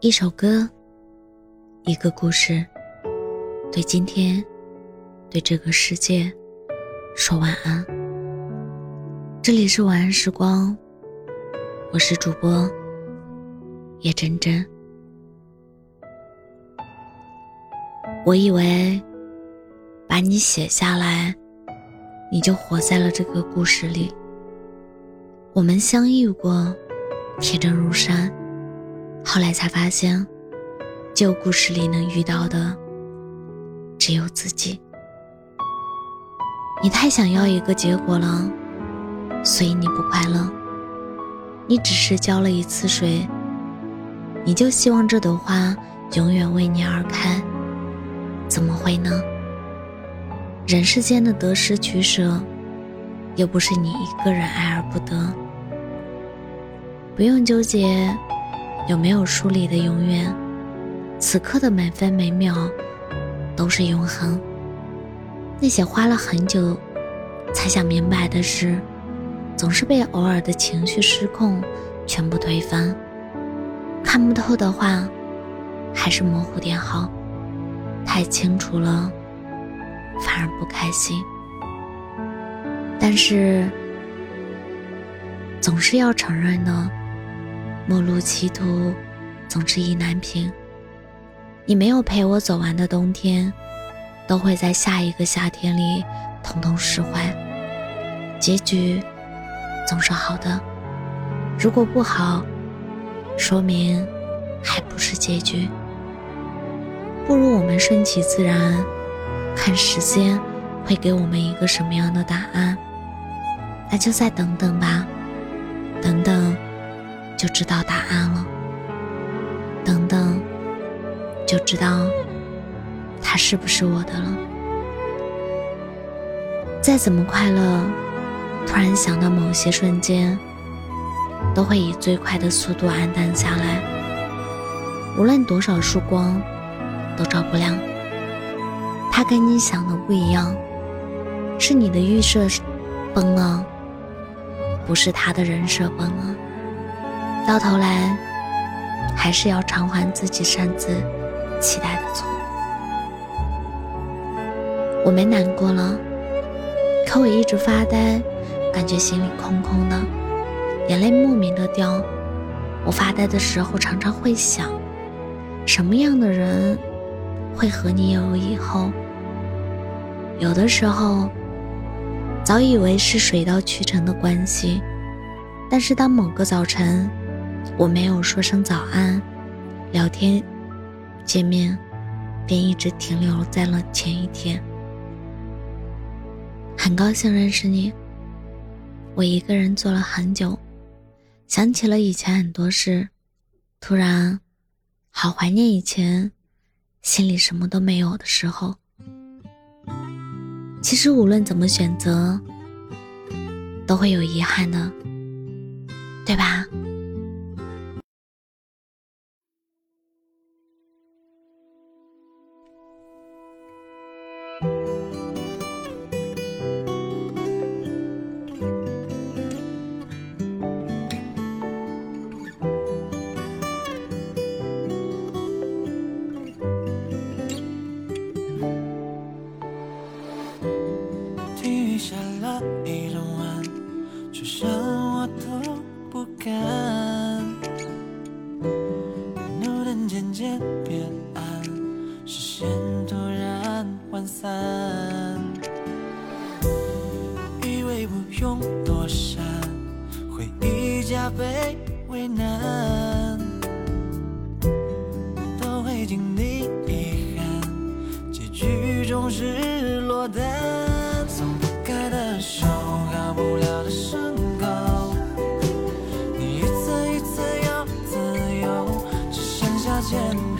一首歌，一个故事，对今天，对这个世界，说晚安。这里是晚安时光，我是主播叶真真。我以为把你写下来，你就活在了这个故事里。我们相遇过，铁证如山。后来才发现，旧故事里能遇到的只有自己。你太想要一个结果了，所以你不快乐。你只是浇了一次水，你就希望这朵花永远为你而开，怎么会呢？人世间的得失取舍，又不是你一个人爱而不得。不用纠结有没有书里的永远，此刻的每分每秒都是永恒。那些花了很久才想明白的事，总是被偶尔的情绪失控全部推翻。看不透的话，还是模糊点好。太清楚了，反而不开心。但是，总是要承认的。陌路歧途，总是意难平。你没有陪我走完的冬天，都会在下一个夏天里统统释怀。结局总是好的，如果不好，说明还不是结局。不如我们顺其自然，看时间会给我们一个什么样的答案。那就再等等吧，就知道答案了。等等，就知道他是不是我的了。再怎么快乐，突然想到某些瞬间，都会以最快的速度黯淡下来。无论多少束光，都照不亮。他跟你想的不一样，是你的预设崩了，不是他的人设崩了。到头来，还是要偿还自己擅自期待的错。我没难过了，可我一直发呆，感觉心里空空的，眼泪莫名的掉。我发呆的时候，常常会想，什么样的人会和你有以后？有的时候，早以为是水到渠成的关系，但是当某个早晨。我没有说声早安，聊天、见面，便一直停留在了前一天。很高兴认识你。我一个人坐了很久，想起了以前很多事，突然，好怀念以前，心里什么都没有的时候。其实无论怎么选择，都会有遗憾的，对吧？了一整晚，却剩我都不敢。路灯渐渐变暗，视线突然涣散。以为不用躲闪，回忆加倍为难，都会经历遗憾，结局总是落单。收好不了的伤口，你一次一次要自由，只剩下借口。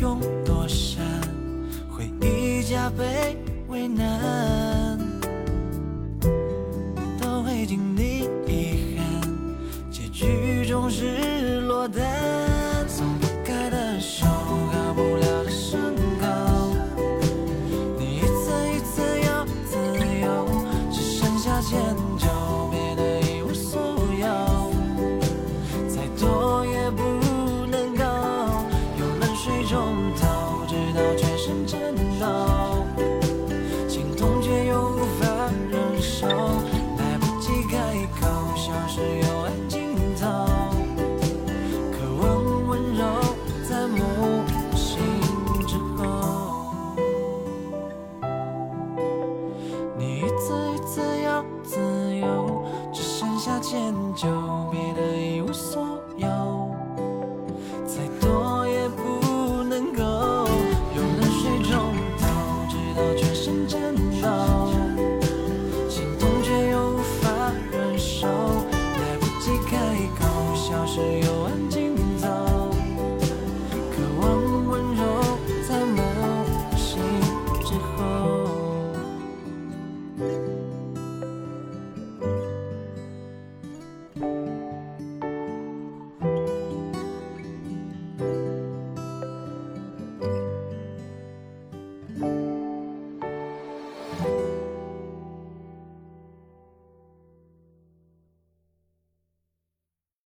用躲闪，回忆加倍为难，都会经历遗憾，结局总是落单。自由只剩下迁就。